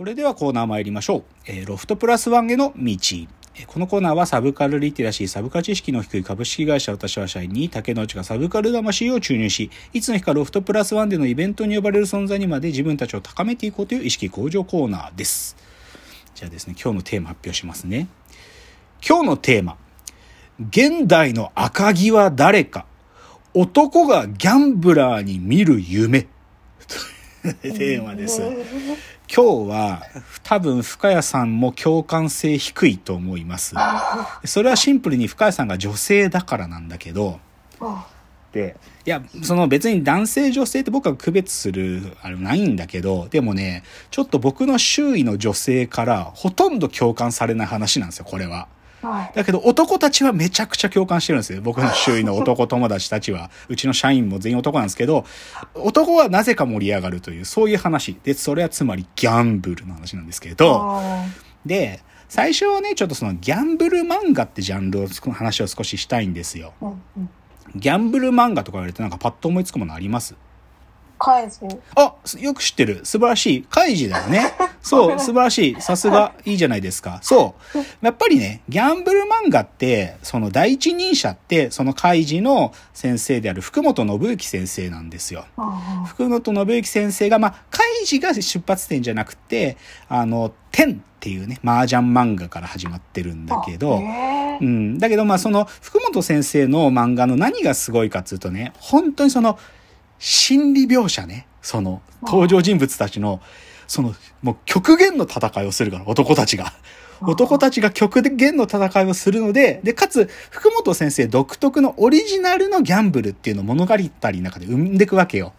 それではコーナー参りましょう。えーロフトプラスワンへの道。このコーナーはサブカルリテラシー、サブカ知識の低い株式会社私は社員に竹之内がサブカル魂を注入し、いつの日かロフトプラスワンでのイベントに呼ばれる存在にまで自分たちを高めていこうという意識向上コーナーです。じゃあですね、今日のテーマ発表しますね。今日のテーマ。現代の赤木は誰か男がギャンブラーに見る夢。テーマです。今日は多分深谷さんも共感性低いと思います。それはシンプルに深谷さんが女性だからなんだけど、で、いや、その別に男性女性って僕は区別する、あれないんだけど、でもね、ちょっと僕の周囲の女性からほとんど共感されない話なんですよ、これは。はい。だけど男たちはめちゃくちゃ共感してるんですよ。僕の周囲の男友達たちは。うちの社員も全員男なんですけど、男はなぜか盛り上がるという、そういう話。で、それはつまりギャンブルの話なんですけど、あで、最初はね、ちょっとそのギャンブル漫画ってジャンルをつく話を少ししたいんですよ。ーうんうん。ギャンブル漫画とか言われてなんかパッと思いつくものあります？カイジ。あ、よく知ってる。素晴らしい。カイジだよね。そう、素晴らしい。さすが、いいじゃないですか。そう。やっぱりね、ギャンブル漫画って、その第一人者って、そのカイジの先生である福本信之先生なんですよ。あ福本信之先生が、まあ、カイジが出発点じゃなくて、あの、天っていうね、麻雀漫画から始まってるんだけど、うん。だけど、まあ、その、福本先生の漫画の何がすごいかっていうとね、本当にその、心理描写ね。その、登場人物たちの、その、もう極限の戦いをするから、男たちが。男たちが極限の戦いをするので、で、かつ、福本先生独特のオリジナルのギャンブルっていうのを物語の中で生んでいくわけよ。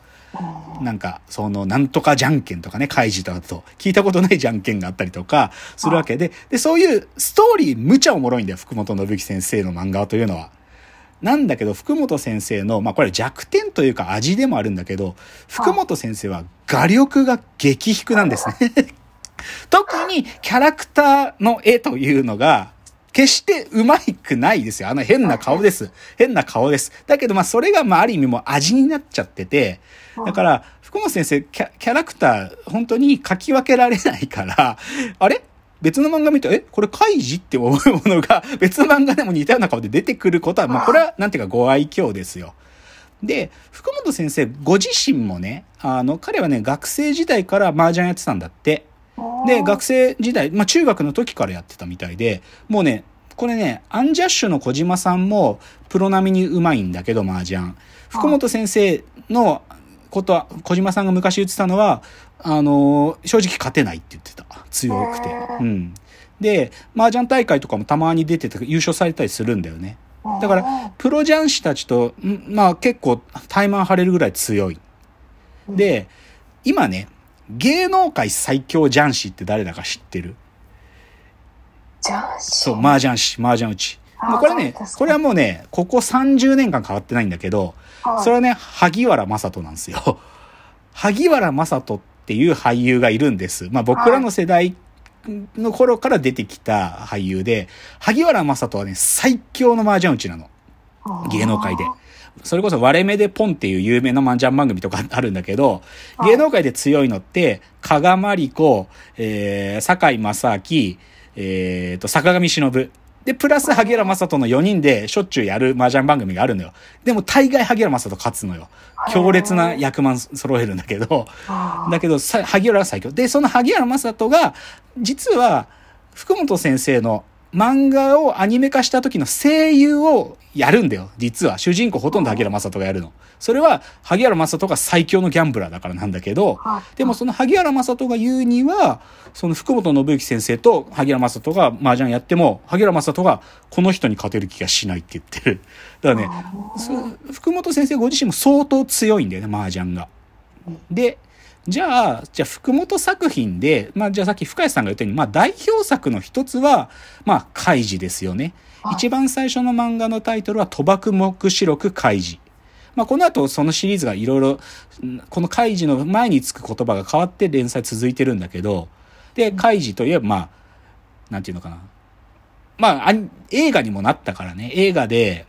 なんか、その、なんとかじゃんけんとかね、開示とかだと、聞いたことないじゃんけんがあったりとか、するわけで、で、そういうストーリー無茶おもろいんだよ、福本信之先生の漫画というのは。なんだけど、福本先生の、まあこれ弱点というか味でもあるんだけど、福本先生は画力が激低なんですね。特にキャラクターの絵というのが、決してうまくないですよ。あの変な顔です。変な顔です。だけどまあそれがまあある意味もう味になっちゃってて、だから福本先生キャキャラクター本当に書き分けられないから、あれ？別の漫画見て、えこれカイジって思うものが 別の漫画でも似たような顔で出てくることは、まあこれはなんていうかご愛嬌ですよ。で、福本先生ご自身もね、あの、彼はね、学生時代から麻雀やってたんだって。で、学生時代、まあ中学の時からやってたみたいで、もうね、これね、アンジャッシュの小島さんもプロ並みにうまいんだけど、麻雀。福本先生のことは、小島さんが昔言ってたのは、あの正直勝てないって言ってた。強くて。うん。で、麻雀大会とかもたまに出てて優勝されたりするんだよね。だから、プロ雀士たちと、んまあ結構、タイマン張れるぐらい強い。で、今ね、芸能界最強雀士って誰だか知ってる？そう、麻雀師、麻雀打ち。もうこれね、これはもうね、ここ30年間変わってないんだけど、それはね、萩原正人なんですよ。萩原正人っていう俳優がいるんです。まあ僕らの世代の頃から出てきた俳優で、萩原正人はね、最強の麻雀打ちなの。芸能界で。それこそ割れ目でポンっていう有名な麻雀番組とかあるんだけど、芸能界で強いのって、加賀まりこ、えー、坂井正明、えーと、坂上忍。で、プラス萩原正人の4人でしょっちゅうやる麻雀番組があるのよ。でも大概萩原正人勝つのよ。強烈な役満揃えるんだけど、だけどさ、萩原は最強。で、その萩原正人が、実は、福本先生の漫画をアニメ化した時の声優をやるんだよ。実は。主人公ほとんど萩原正人がやるの。それは、萩原正人が最強のギャンブラーだからなんだけど、でもその萩原正人が言うには、その福本信之先生と萩原正人が麻雀やっても、萩原正人がこの人に勝てる気がしないって言ってる。だからね、そ福本先生ご自身も相当強いんだよね、麻雀が。で、じゃあ、じゃあ福本作品で、まあじゃあさっき深谷さんが言ったように、まあ代表作の一つは、まあ開示ですよね。一番最初の漫画のタイトルは賭博目視録開示。まあこの後そのシリーズがいろいろ、この開示の前につく言葉が変わって連載続いてるんだけど、で、開示といえばまあ、なんていうのかな。まあ、あ映画にもなったからね、映画で、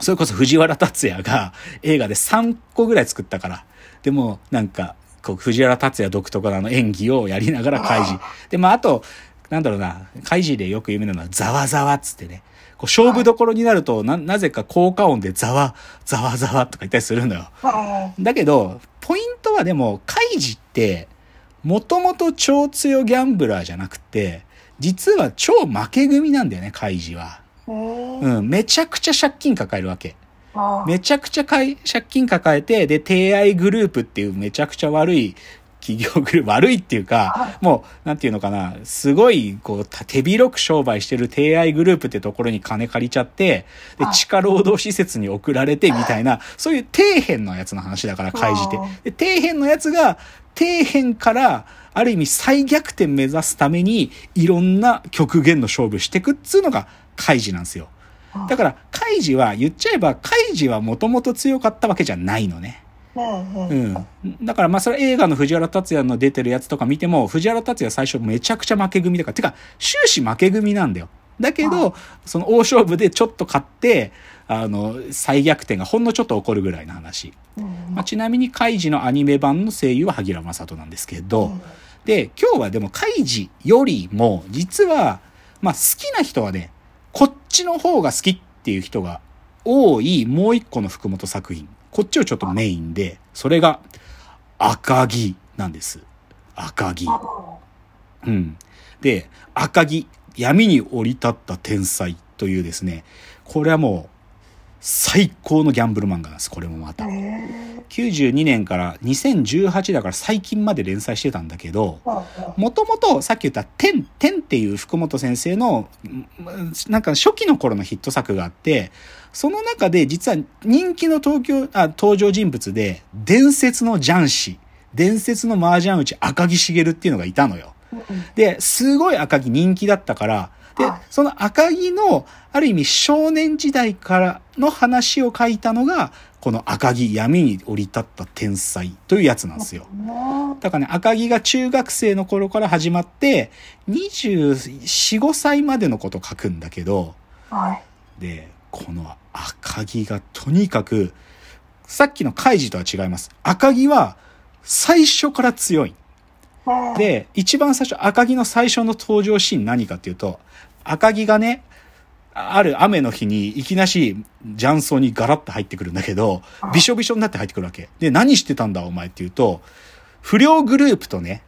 それこそ藤原竜也が映画で3個ぐらい作ったから。でも、なんか、こう藤原竜也独特のあの演技をやりながら開示。で、まあ、あと、なんだろうな、開示でよく有名なのは、ざわざわっつってね。こう勝負どころになると、な、なぜか効果音でざわ、ざわざわとか言ったりするのよ。はい。だけど、ポイントはでも、カイジって、もともと超強ギャンブラーじゃなくて、実は超負け組なんだよね、カイジは。えー、うん、めちゃくちゃ借金抱えるわけ。あめちゃくちゃ借金抱えて、で、提愛グループっていうめちゃくちゃ悪い企業グループ、悪いっていうか、もう、なんていうのかな、すごい、こう、た手広く商売してる提愛グループってところに金借りちゃって、で、はい地下労働施設に送られてみたいな、そういう底辺のやつの話だから、開示って。で、底辺のやつが、底辺から、ある意味再逆転目指すために、いろんな極限の勝負していくっつうのが、開示なんですよ。だから、カイジは、言っちゃえば、カイジはもともと強かったわけじゃないのね。うん。だから、まあ、それ映画の藤原竜也の出てるやつとか見ても、藤原竜也最初めちゃくちゃ負け組だから、てか、終始負け組なんだよ。だけど、その大勝負でちょっと勝って、あの、再逆転がほんのちょっと起こるぐらいの話。うんまあ、ちなみに、カイジのアニメ版の声優は萩原正人なんですけど、で、今日はでも、カイジよりも、実は、まあ、好きな人はね、こっちの方が好きっていう人が多いもう一個の福本作品。こっちをちょっとメインで、それが赤木なんです。赤木。うん。で、赤木、闇に降り立った天才というですね、これはもう最高のギャンブル漫画なんです。これもまた。え92年から2018だから最近まで連載してたんだけど、ーもともとさっき言った天、天っていう福本先生の、んなんか初期の頃のヒット作があって、その中で実は人気の東京、あ、登場人物で、伝説の雀士、伝説の麻雀打ち赤木茂っていうのがいたのよ。で、すごい赤木人気だったから、ではい、その赤木の、ある意味少年時代からの話を書いたのが、この赤木闇に降り立った天才というやつなんですよ。うんだからね、赤木が中学生の頃から始まって、24、5歳までのこと書くんだけど、はい。で、この赤木がとにかく、さっきのカイジとは違います。赤木は最初から強い。うん、で、一番最初、赤木の最初の登場シーン何かっていうと、赤木がね、ある雨の日にいきなし雀荘にガラッと入ってくるんだけど、びしょびしょになって入ってくるわけ。で、何してたんだお前って言うと、不良グループとね、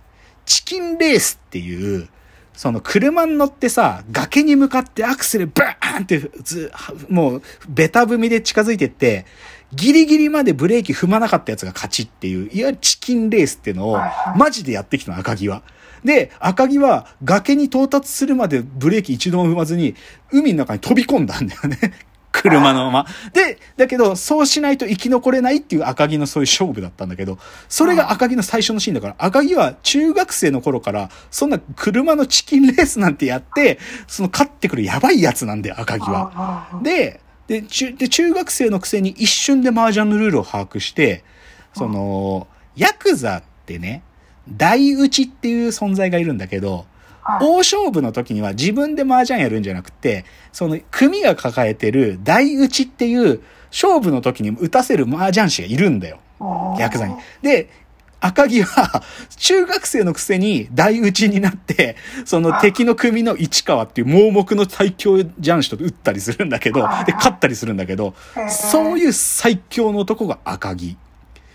チキンレースっていう、その車に乗ってさ、崖に向かってアクセルバーンってず、もうベタ踏みで近づいてって、ギリギリまでブレーキ踏まなかったやつが勝ちっていう、いわゆるチキンレースっていうのをマジでやってきたの、赤木は。で、赤木は崖に到達するまでブレーキ一度も踏まずに、海の中に飛び込んだんだよね。車のまま。で、だけど、そうしないと生き残れないっていう赤木のそういう勝負だったんだけど、それが赤木の最初のシーンだから、赤木は中学生の頃から、そんな車のチキンレースなんてやって、その勝ってくるやばいやつなんだよ、赤木は。はで、で、中、で、中学生のくせに一瞬で麻雀のルールを把握して、その、ヤクザってね、大打ちっていう存在がいるんだけど、大勝負の時には自分で麻雀やるんじゃなくて、その組が抱えてる大打ちっていう勝負の時に打たせる麻雀師がいるんだよ。ヤクザに。で、赤木は中学生のくせに大打ちになって、その敵の組の市川っていう盲目の最強雀士と打ったりするんだけど、で、勝ったりするんだけど、そういう最強の男が赤木。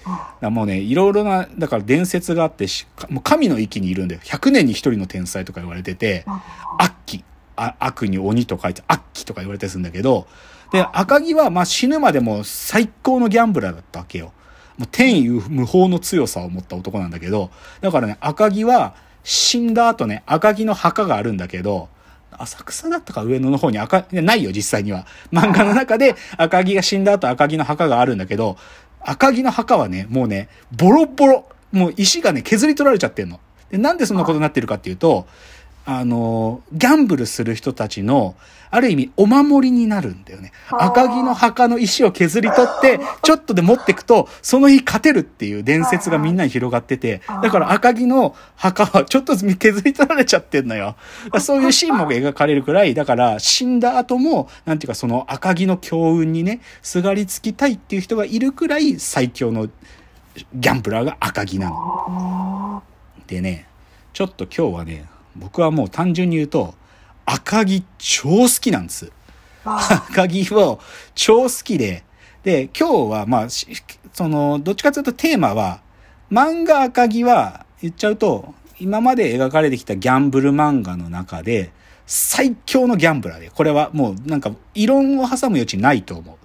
だからもうね、いろいろな、だから伝説があってし、もう神の域にいるんで、100年に1人の天才とか言われてて、悪鬼、あ悪に鬼と書いて悪鬼とか言われたりするんだけど、で、赤木はまあ死ぬまでも最高のギャンブラーだったわけよ。もう天意無法の強さを持った男なんだけど、だからね、赤木は死んだ後ね、赤木の墓があるんだけど、浅草だったか上野の方に赤、いやないよ、実際には。漫画の中で赤木が死んだ後赤木の墓があるんだけど、赤木の墓はね、もうね、ボロボロ。もう石がね、削り取られちゃってんの。で、なんでそんなことになってるかっていうと、あの、ギャンブルする人たちの、ある意味、お守りになるんだよね。赤木の墓の石を削り取って、ちょっとで持ってくと、その日勝てるっていう伝説がみんなに広がってて、だから赤木の墓はちょっと削り取られちゃってんのよ。そういうシーンも描かれるくらい、だから死んだ後も、なんていうかその赤木の強運にね、すがりつきたいっていう人がいるくらい最強のギャンブラーが赤木なの。でね、ちょっと今日はね、僕はもう単純に言うと、赤木超好きなんです。赤木を超好きで、で、今日はまあ、しその、どっちかというとテーマは、漫画赤木は言っちゃうと、今まで描かれてきたギャンブル漫画の中で、最強のギャンブラーで、これはもうなんか異論を挟む余地ないと思う。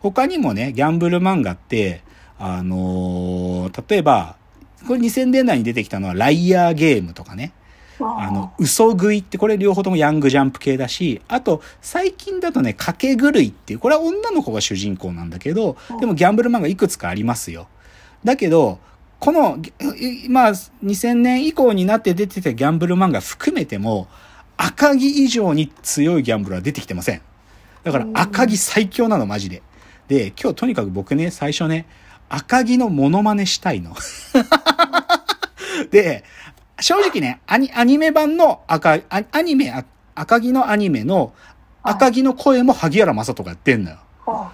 他にもね、ギャンブル漫画って、あのー例えば、これ2000年代に出てきたのはライアーゲームとかね。あの、嘘食いって、これ両方ともヤングジャンプ系だし、あと、最近だとね、賭け狂いっていう、これは女の子が主人公なんだけど、でもギャンブル漫画いくつかありますよ。だけど、この、いまあ、2000年以降になって出てきたギャンブル漫画含めても、赤木以上に強いギャンブルは出てきてません。だから赤木最強なの、マジで。で、今日とにかく僕ね、最初ね、赤木のモノマネしたいの。で、正直ね、アニアニメ版の赤、アアニメ、あ赤木のアニメの赤木の声も萩原正人がやってんのよ。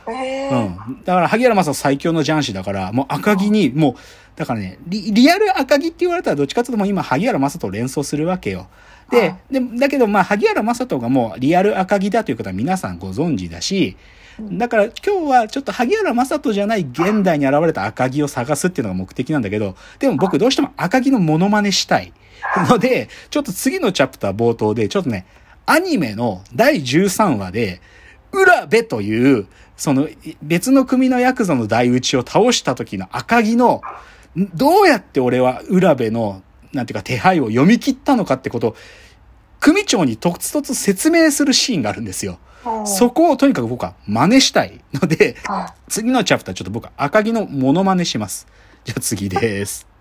ええうん。だから、萩原正人最強の雀士だから、もう赤木に、もう、だからね、リリアル赤木って言われたらどっちかというともう今、萩原正人を連想するわけよ。では、で、だけど、まあ、萩原正人がもうリアル赤木だということは皆さんご存知だし、だから今日はちょっと萩原正人じゃない現代に現れた赤木を探すっていうのが目的なんだけど、でも僕どうしても赤木のモノマネしたい。ので、ちょっと次のチャプター冒頭で、ちょっとね、アニメの第13話で、浦部という、その別の組のヤクザの大打ちを倒した時の赤木の、んどうやって俺は浦部の、なんていうか手配を読み切ったのかってことを、組長にとつとつ説明するシーンがあるんですよ。そこをとにかく僕は真似したいので、は次のチャプターちょっと僕は赤木のモノマネします。じゃあ次です。